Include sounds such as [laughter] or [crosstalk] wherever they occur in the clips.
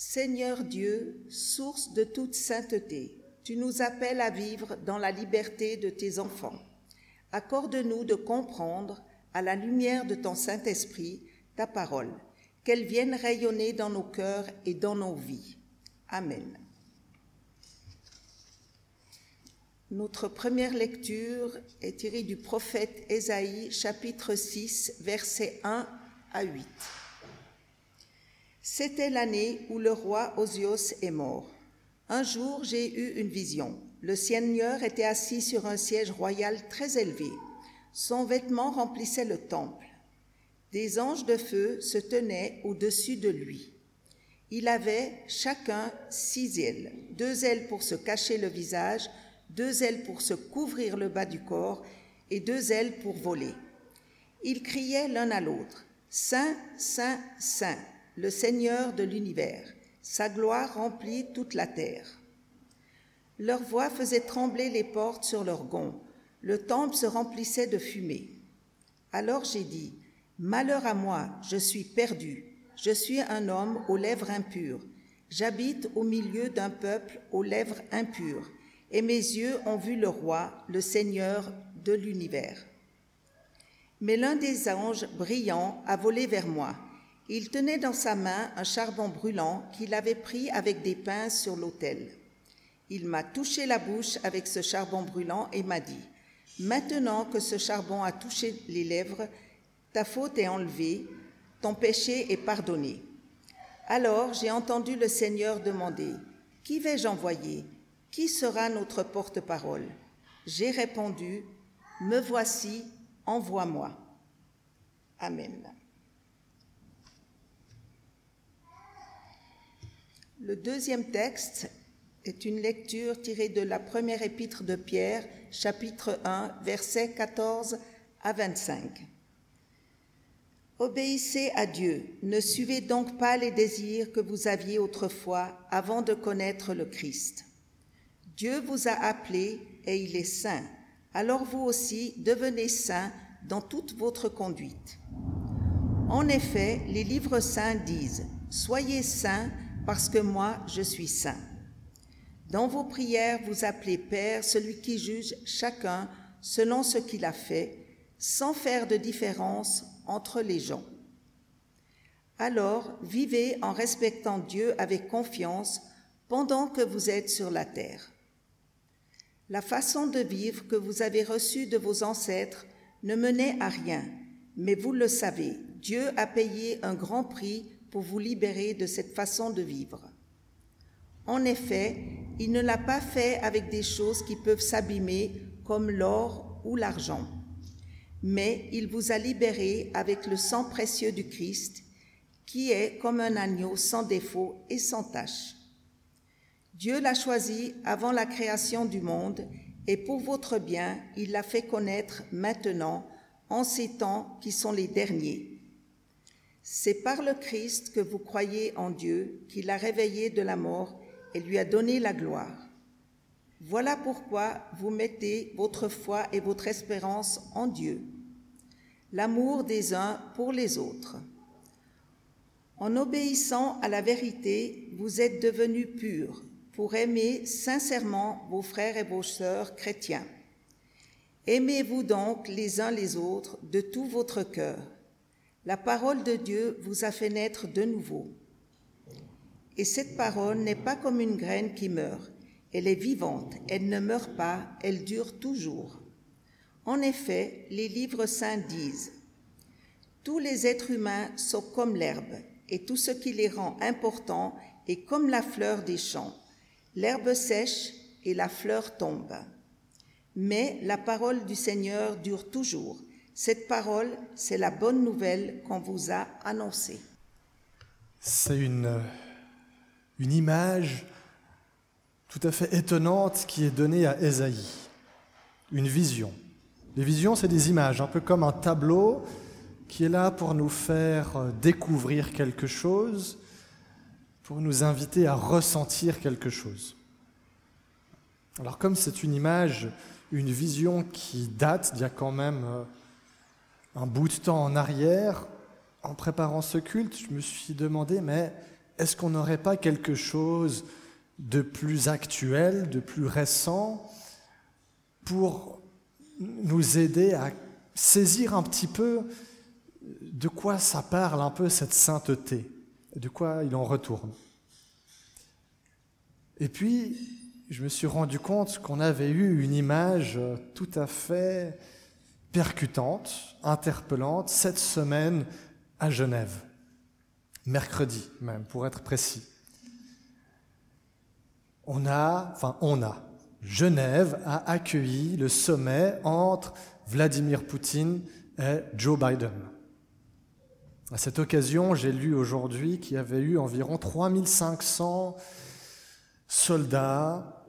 Seigneur Dieu, source de toute sainteté, tu nous appelles à vivre dans la liberté de tes enfants. Accorde-nous de comprendre, à la lumière de ton Saint-Esprit, ta parole, qu'elle vienne rayonner dans nos cœurs et dans nos vies. Amen. Notre première lecture est tirée du prophète Ésaïe, chapitre 6, versets 1 à 8. C'était l'année où le roi Osios est mort. Un jour, j'ai eu une vision. Le Seigneur était assis sur un siège royal très élevé. Son vêtement remplissait le temple. Des anges de feu se tenaient au-dessus de lui. Il avait chacun six ailes, deux ailes pour se cacher le visage, deux ailes pour se couvrir le bas du corps et deux ailes pour voler. Ils criaient l'un à l'autre, Saint, Saint, Saint, le Seigneur de l'univers, sa gloire remplit toute la terre. Leur voix faisait trembler les portes sur leurs gonds, le temple se remplissait de fumée. Alors j'ai dit, Malheur à moi, je suis perdu, je suis un homme aux lèvres impures, j'habite au milieu d'un peuple aux lèvres impures et mes yeux ont vu le roi, le Seigneur de l'univers. Mais l'un des anges brillants a volé vers moi. Il tenait dans sa main un charbon brûlant qu'il avait pris avec des pinces sur l'autel. Il m'a touché la bouche avec ce charbon brûlant et m'a dit, Maintenant que ce charbon a touché les lèvres, ta faute est enlevée, ton péché est pardonné. Alors j'ai entendu le Seigneur demander, Qui vais-je envoyer? Qui sera notre porte-parole J'ai répondu, Me voici, envoie-moi. Amen. Le deuxième texte est une lecture tirée de la première épître de Pierre, chapitre 1, versets 14 à 25. Obéissez à Dieu, ne suivez donc pas les désirs que vous aviez autrefois avant de connaître le Christ. Dieu vous a appelé et il est saint. Alors vous aussi devenez saints dans toute votre conduite. En effet, les livres saints disent, Soyez saints parce que moi je suis saint. Dans vos prières, vous appelez Père celui qui juge chacun selon ce qu'il a fait, sans faire de différence entre les gens. Alors, vivez en respectant Dieu avec confiance pendant que vous êtes sur la terre. La façon de vivre que vous avez reçue de vos ancêtres ne menait à rien, mais vous le savez, Dieu a payé un grand prix pour vous libérer de cette façon de vivre. En effet, il ne l'a pas fait avec des choses qui peuvent s'abîmer comme l'or ou l'argent, mais il vous a libéré avec le sang précieux du Christ, qui est comme un agneau sans défaut et sans tache. Dieu l'a choisi avant la création du monde et pour votre bien, il l'a fait connaître maintenant en ces temps qui sont les derniers. C'est par le Christ que vous croyez en Dieu qu'il l'a réveillé de la mort et lui a donné la gloire. Voilà pourquoi vous mettez votre foi et votre espérance en Dieu, l'amour des uns pour les autres. En obéissant à la vérité, vous êtes devenus purs pour aimer sincèrement vos frères et vos sœurs chrétiens. Aimez-vous donc les uns les autres de tout votre cœur. La parole de Dieu vous a fait naître de nouveau. Et cette parole n'est pas comme une graine qui meurt. Elle est vivante, elle ne meurt pas, elle dure toujours. En effet, les livres saints disent, Tous les êtres humains sont comme l'herbe, et tout ce qui les rend importants est comme la fleur des champs. L'herbe sèche et la fleur tombe. Mais la parole du Seigneur dure toujours. Cette parole, c'est la bonne nouvelle qu'on vous a annoncée. C'est une, une image tout à fait étonnante qui est donnée à Ésaïe. Une vision. Les visions, c'est des images, un peu comme un tableau qui est là pour nous faire découvrir quelque chose, pour nous inviter à ressentir quelque chose. Alors comme c'est une image, une vision qui date d'il y a quand même euh, un bout de temps en arrière, en préparant ce culte, je me suis demandé, mais est-ce qu'on n'aurait pas quelque chose de plus actuel, de plus récent, pour nous aider à saisir un petit peu de quoi ça parle un peu cette sainteté, de quoi il en retourne. Et puis, je me suis rendu compte qu'on avait eu une image tout à fait percutante, interpellante, cette semaine à Genève, mercredi même, pour être précis. On a, enfin on a, Genève a accueilli le sommet entre Vladimir Poutine et Joe Biden. À cette occasion, j'ai lu aujourd'hui qu'il y avait eu environ 3500 soldats,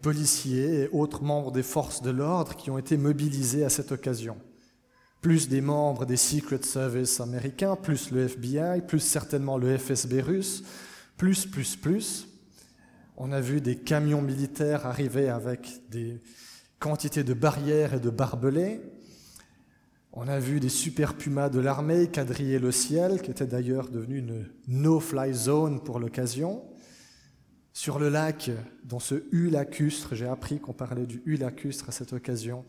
policiers et autres membres des forces de l'ordre qui ont été mobilisés à cette occasion. Plus des membres des Secret Service américains, plus le FBI, plus certainement le FSB russe, plus, plus, plus. On a vu des camions militaires arriver avec des quantités de barrières et de barbelés. On a vu des super pumas de l'armée quadriller le ciel, qui était d'ailleurs devenu une no-fly zone pour l'occasion. Sur le lac, dans ce U lacustre, j'ai appris qu'on parlait du U lacustre à cette occasion.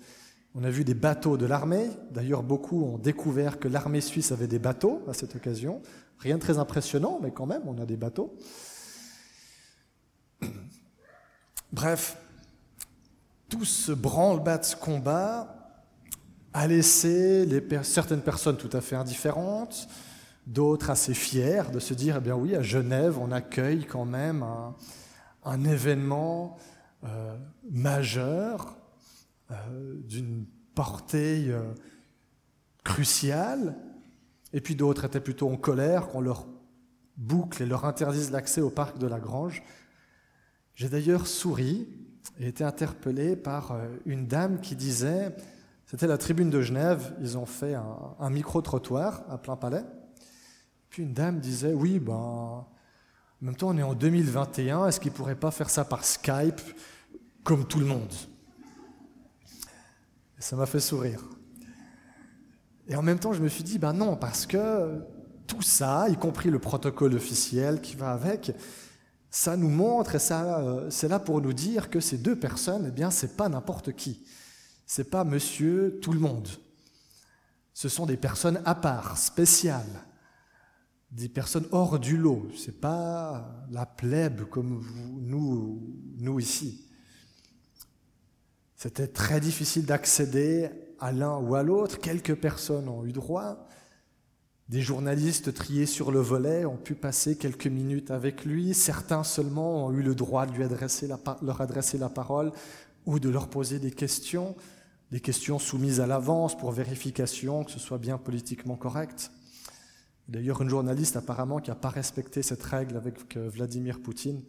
On a vu des bateaux de l'armée. D'ailleurs, beaucoup ont découvert que l'armée suisse avait des bateaux à cette occasion. Rien de très impressionnant, mais quand même, on a des bateaux. [clears throat] Bref, tout ce branle-bas de ce combat a laissé certaines personnes tout à fait indifférentes, d'autres assez fières de se dire, eh bien oui, à Genève, on accueille quand même un, événement euh, majeur euh, d'une portée euh, cruciale, et puis d'autres étaient plutôt en colère qu'on leur boucle et leur interdise l'accès au parc de la Grange. J'ai d'ailleurs souri et été interpellé par une dame qui disait, c'était la tribune de Genève, ils ont fait un, micro-trottoir à plein palais. Puis une dame disait, oui, ben, en même temps on est en 2021, est-ce qu'ils ne pourraient pas faire ça par Skype comme tout le monde? Ça m'a fait sourire. Et en même temps, je me suis dit, ben non, parce que tout ça, y compris le protocole officiel qui va avec, ça nous montre, et ça, euh, c'est là pour nous dire que ces deux personnes, eh bien, c'est pas n'importe qui. C'est pas monsieur tout le monde. Ce sont des personnes à part, spéciales, des personnes hors du lot. C'est pas la plèbe comme nous ici. C'était très difficile d'accéder à l'un ou à l'autre. Quelques personnes ont eu droit. Des journalistes triés sur le volet ont pu passer quelques minutes avec lui. Certains seulement ont eu le droit de lui adresser leur adresser la parole ou de leur poser des questions, des questions soumises à l'avance pour vérification que ce soit bien politiquement correct. D'ailleurs, une journaliste apparemment qui n'a pas respecté cette règle avec euh, Vladimir Poutine,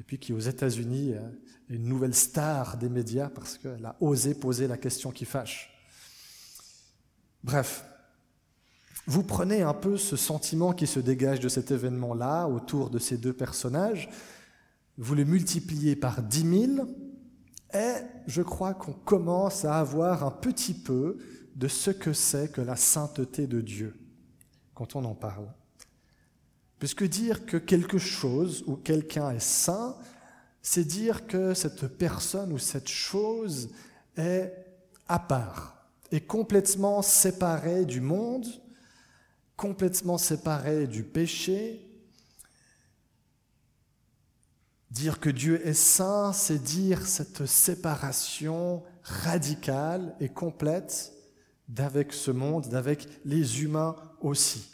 et puis qui aux États-Unis est une nouvelle star des médias parce qu'elle a osé poser la question qui fâche. Bref, vous prenez un peu ce sentiment qui se dégage de cet événement-là, autour de ces deux personnages, vous le multipliez par dix mille, et je crois qu'on commence à avoir un petit peu de ce que c'est que la sainteté de Dieu, quand on en parle. Puisque dire que quelque chose ou quelqu'un est saint, c'est dire que cette personne ou cette chose est à part, est complètement séparée du monde, complètement séparé du péché. Dire que Dieu est saint, c'est dire cette séparation radicale et complète d'avec ce monde, d'avec les humains aussi.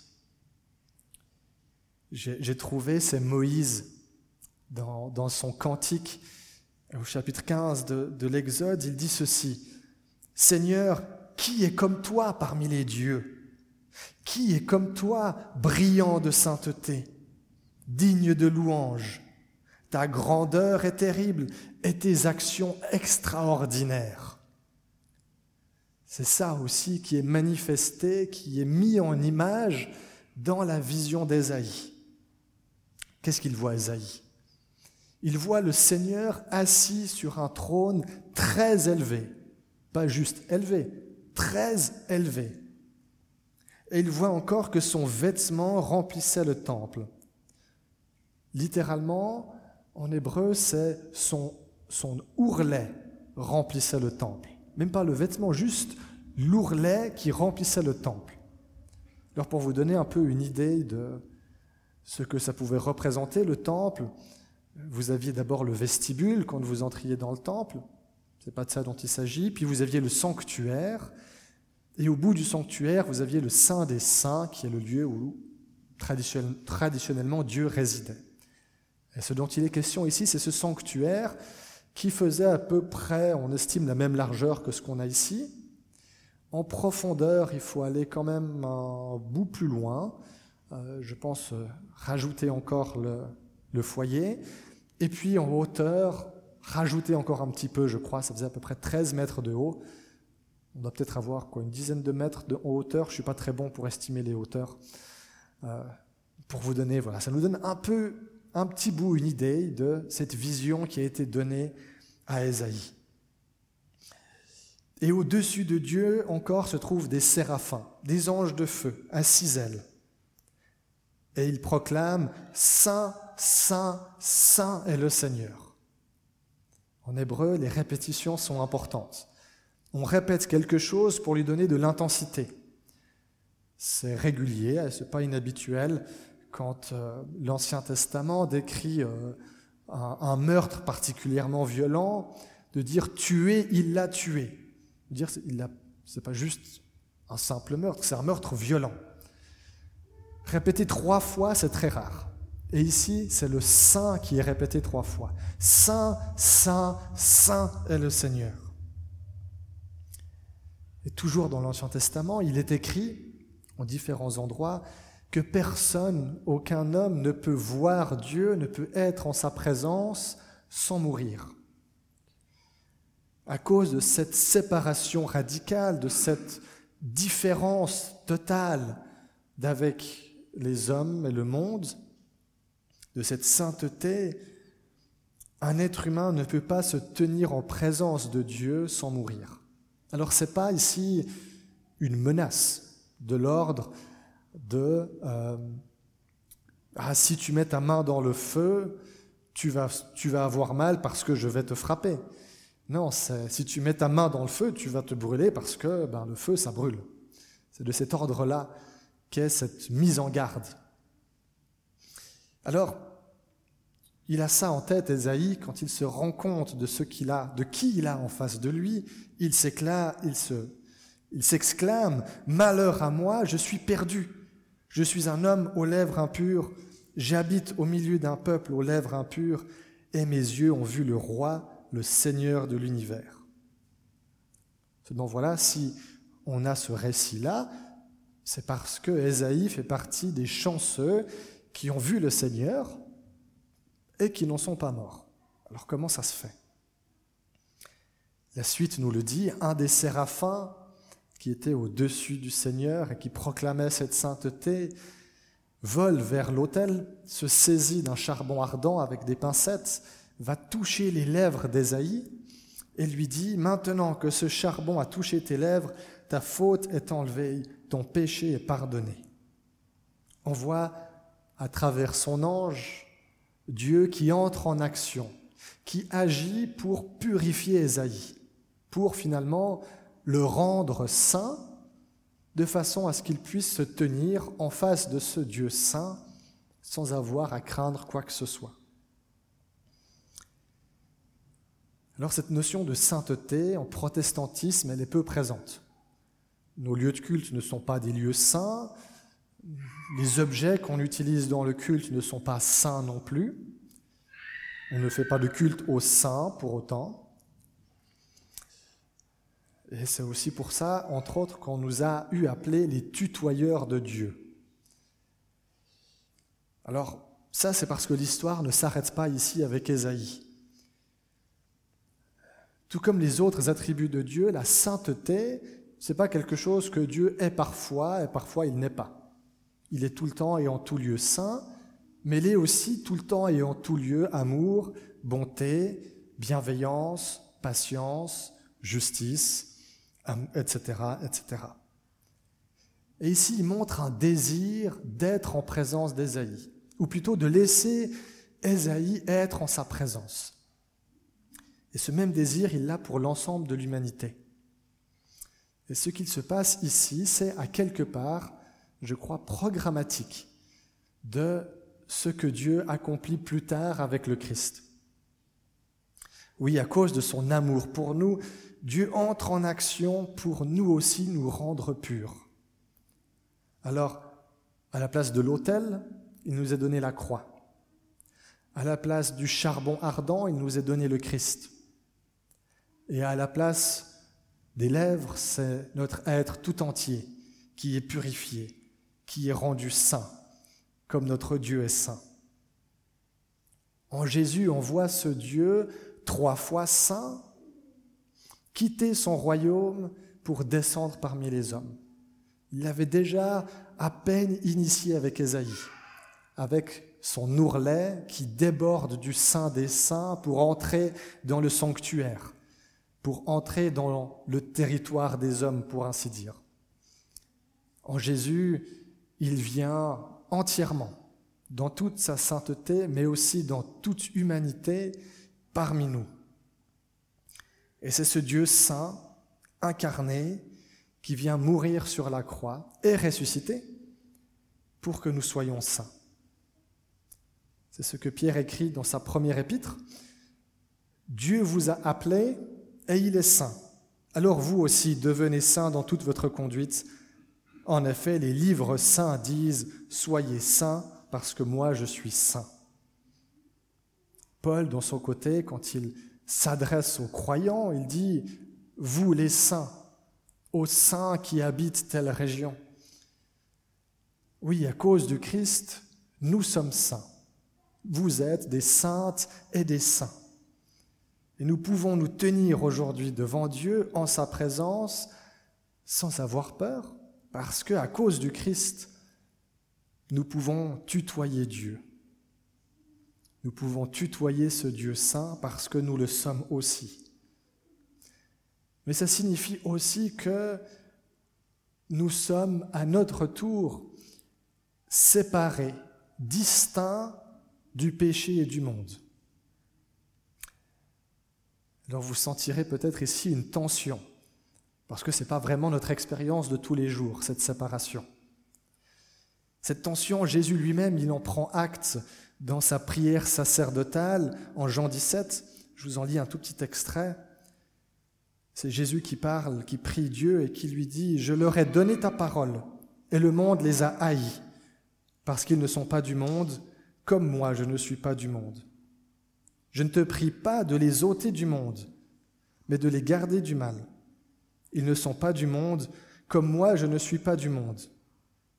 J'ai trouvé, c'est Moïse dans, son cantique au chapitre 15 de, de l'Exode, il dit ceci, Seigneur, qui est comme toi parmi les dieux? Qui est comme toi, brillant de sainteté, digne de louange? Ta grandeur est terrible et tes actions extraordinaires. C'est ça aussi qui est manifesté, qui est mis en image dans la vision d'Ésaïe. Qu'est-ce qu'il voit, Ésaïe? Il voit le Seigneur assis sur un trône très élevé, pas juste élevé, très élevé et il voit encore que son vêtement remplissait le temple. Littéralement, en hébreu, c'est son, son ourlet remplissait le temple. Même pas le vêtement, juste l'ourlet qui remplissait le temple. Alors pour vous donner un peu une idée de ce que ça pouvait représenter, le temple, vous aviez d'abord le vestibule quand vous entriez dans le temple, c'est pas de ça dont il s'agit, puis vous aviez le sanctuaire, et au bout du sanctuaire, vous aviez le Saint des Saints, qui est le lieu où traditionnellement Dieu résidait. Et ce dont il est question ici, c'est ce sanctuaire qui faisait à peu près, on estime, la même largeur que ce qu'on a ici. En profondeur, il faut aller quand même un bout plus loin. Euh, je pense euh, rajouter encore le, foyer. Et puis en hauteur, rajouter encore un petit peu, je crois, ça faisait à peu près 13 mètres de haut. On doit peut-être avoir une dizaine de mètres de hauteur. Je ne suis pas très bon pour estimer les hauteurs. Euh, pour vous donner, voilà, ça nous donne un peu un petit bout, une idée de cette vision qui a été donnée à Ésaïe. Et au-dessus de Dieu encore se trouvent des séraphins, des anges de feu, à six ailes. Et ils proclament Saint, Saint, Saint est le Seigneur. En hébreu, les répétitions sont importantes. On répète quelque chose pour lui donner de l'intensité. C'est régulier, c'est pas inhabituel quand euh, l'Ancien Testament décrit euh, un, meurtre particulièrement violent, de dire tuer, il l'a tué. Dire, c'est pas juste un simple meurtre, c'est un meurtre violent. Répéter trois fois, c'est très rare. Et ici, c'est le Saint qui est répété trois fois. Saint, Saint, Saint est le Seigneur. Et toujours dans l'Ancien Testament, il est écrit, en différents endroits, que personne, aucun homme ne peut voir Dieu, ne peut être en sa présence sans mourir. À cause de cette séparation radicale, de cette différence totale d'avec les hommes et le monde, de cette sainteté, un être humain ne peut pas se tenir en présence de Dieu sans mourir. Alors ce n'est pas ici une menace de l'ordre de euh, ah, si tu mets ta main dans le feu, tu vas, avoir mal parce que je vais te frapper. Non, si tu mets ta main dans le feu, tu vas te brûler parce que ben, le feu, ça brûle. C'est de cet ordre-là qu'est cette mise en garde. Alors, il a ça en tête, Esaïe, quand il se rend compte de ce qu'il a, de qui il a en face de lui, il s'éclate, il se, il s'exclame, Malheur à moi, je suis perdu. Je suis un homme aux lèvres impures, j'habite au milieu d'un peuple aux lèvres impures, et mes yeux ont vu le roi, le Seigneur de l'univers. Donc voilà, si on a ce récit-là, c'est parce que Ésaïe fait partie des chanceux qui ont vu le Seigneur et qui n'en sont pas morts. Alors comment ça se fait? La suite nous le dit, un des séraphins qui était au-dessus du Seigneur et qui proclamait cette sainteté, vole vers l'autel, se saisit d'un charbon ardent avec des pincettes, va toucher les lèvres d'Ésaïe et lui dit, Maintenant que ce charbon a touché tes lèvres, ta faute est enlevée, ton péché est pardonné. On voit à travers son ange Dieu qui entre en action, qui agit pour purifier Ésaïe, pour finalement le rendre saint, de façon à ce qu'il puisse se tenir en face de ce Dieu saint sans avoir à craindre quoi que ce soit. Alors cette notion de sainteté en protestantisme, elle est peu présente. Nos lieux de culte ne sont pas des lieux saints, les objets qu'on utilise dans le culte ne sont pas saints non plus, on ne fait pas de culte aux saints pour autant. Et c'est aussi pour ça, entre autres, qu'on nous a eu appelés les tutoyeurs de Dieu. Alors, ça, c'est parce que l'histoire ne s'arrête pas ici avec Ésaïe. Tout comme les autres attributs de Dieu, la sainteté, c'est pas quelque chose que Dieu est parfois et parfois il n'est pas. Il est tout le temps et en tout lieu saint, mais il est aussi tout le temps et en tout lieu amour, bonté, bienveillance, patience, justice, Et ici, il montre un désir d'être en présence d'Ésaïe, ou plutôt de laisser Ésaïe être en sa présence. Et ce même désir, il l'a pour l'ensemble de l'humanité. Et ce qu'il se passe ici, c'est à quelque part, je crois, programmatique de ce que Dieu accomplit plus tard avec le Christ. Oui, à cause de son amour pour nous, Dieu entre en action pour nous aussi nous rendre purs. Alors, à la place de l'autel, il nous a donné la croix. À la place du charbon ardent, il nous a donné le Christ. Et à la place des lèvres, c'est notre être tout entier qui est purifié, qui est rendu saint, comme notre Dieu est saint. En Jésus, on voit ce Dieu trois fois saint quitter son royaume pour descendre parmi les hommes. Il l'avait déjà à peine initié avec Ésaïe, avec son ourlet qui déborde du sein des saints pour entrer dans le sanctuaire pour entrer dans le territoire des hommes, pour ainsi dire. En Jésus, il vient entièrement, dans toute sa sainteté, mais aussi dans toute humanité, parmi nous. Et c'est ce Dieu saint, incarné, qui vient mourir sur la croix et ressusciter pour que nous soyons saints. C'est ce que Pierre écrit dans sa première épître. Dieu vous a appelé et il est saint. Alors vous aussi devenez saints dans toute votre conduite. En effet, les livres saints disent, Soyez saints parce que moi je suis saint. Paul, dans son côté, quand il s'adresse aux croyants, il dit, Vous les saints, aux saints qui habitent telle région. Oui, à cause du Christ, nous sommes saints. Vous êtes des saintes et des saints. Et nous pouvons nous tenir aujourd'hui devant Dieu en sa présence sans avoir peur, parce que à cause du Christ, nous pouvons tutoyer Dieu. Nous pouvons tutoyer ce Dieu saint parce que nous le sommes aussi. Mais ça signifie aussi que nous sommes à notre tour séparés, distincts du péché et du monde. Alors vous sentirez peut-être ici une tension, parce que ce n'est pas vraiment notre expérience de tous les jours, cette séparation. Cette tension, Jésus lui-même, il en prend acte dans sa prière sacerdotale en Jean 17. Je vous en lis un tout petit extrait. C'est Jésus qui parle, qui prie Dieu et qui lui dit, Je leur ai donné ta parole, et le monde les a haïs, parce qu'ils ne sont pas du monde, comme moi je ne suis pas du monde. Je ne te prie pas de les ôter du monde, mais de les garder du mal. Ils ne sont pas du monde, comme moi je ne suis pas du monde.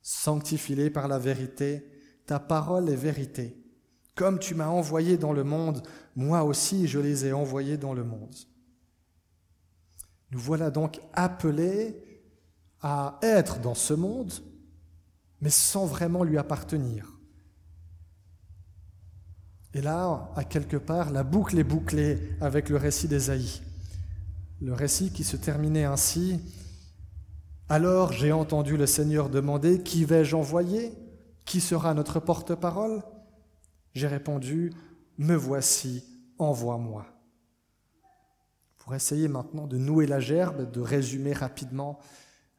Sanctifie-les par la vérité, ta parole est vérité. Comme tu m'as envoyé dans le monde, moi aussi je les ai envoyés dans le monde. Nous voilà donc appelés à être dans ce monde, mais sans vraiment lui appartenir. Et là, à quelque part, la boucle est bouclée avec le récit d'Ésaïe. Le récit qui se terminait ainsi. Alors j'ai entendu le Seigneur demander, Qui vais-je envoyer? Qui sera notre porte-parole? J'ai répondu, Me voici, envoie-moi. Pour essayer maintenant de nouer la gerbe, de résumer rapidement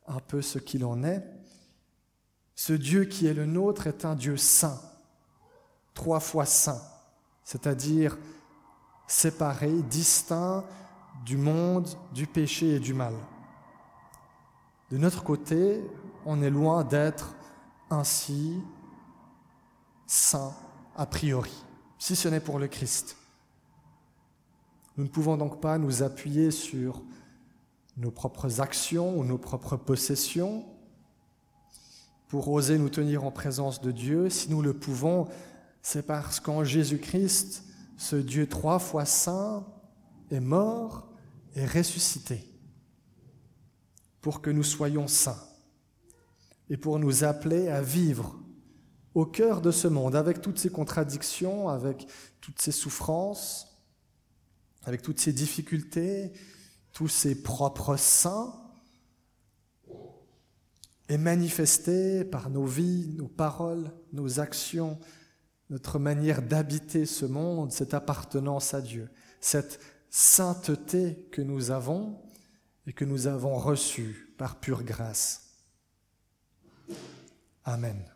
un peu ce qu'il en est, ce Dieu qui est le nôtre est un Dieu saint, trois fois saint c'est-à-dire séparé, distinct du monde, du péché et du mal. De notre côté, on est loin d'être ainsi saint a priori, si ce n'est pour le Christ. Nous ne pouvons donc pas nous appuyer sur nos propres actions ou nos propres possessions pour oser nous tenir en présence de Dieu. Si nous le pouvons, c'est parce qu'en Jésus-Christ, ce Dieu trois fois saint est mort et ressuscité pour que nous soyons saints et pour nous appeler à vivre au cœur de ce monde avec toutes ces contradictions, avec toutes ces souffrances, avec toutes ces difficultés, tous ces propres saints, et manifester par nos vies, nos paroles, nos actions, notre manière d'habiter ce monde, cette appartenance à Dieu, cette sainteté que nous avons et que nous avons reçue par pure grâce. Amen.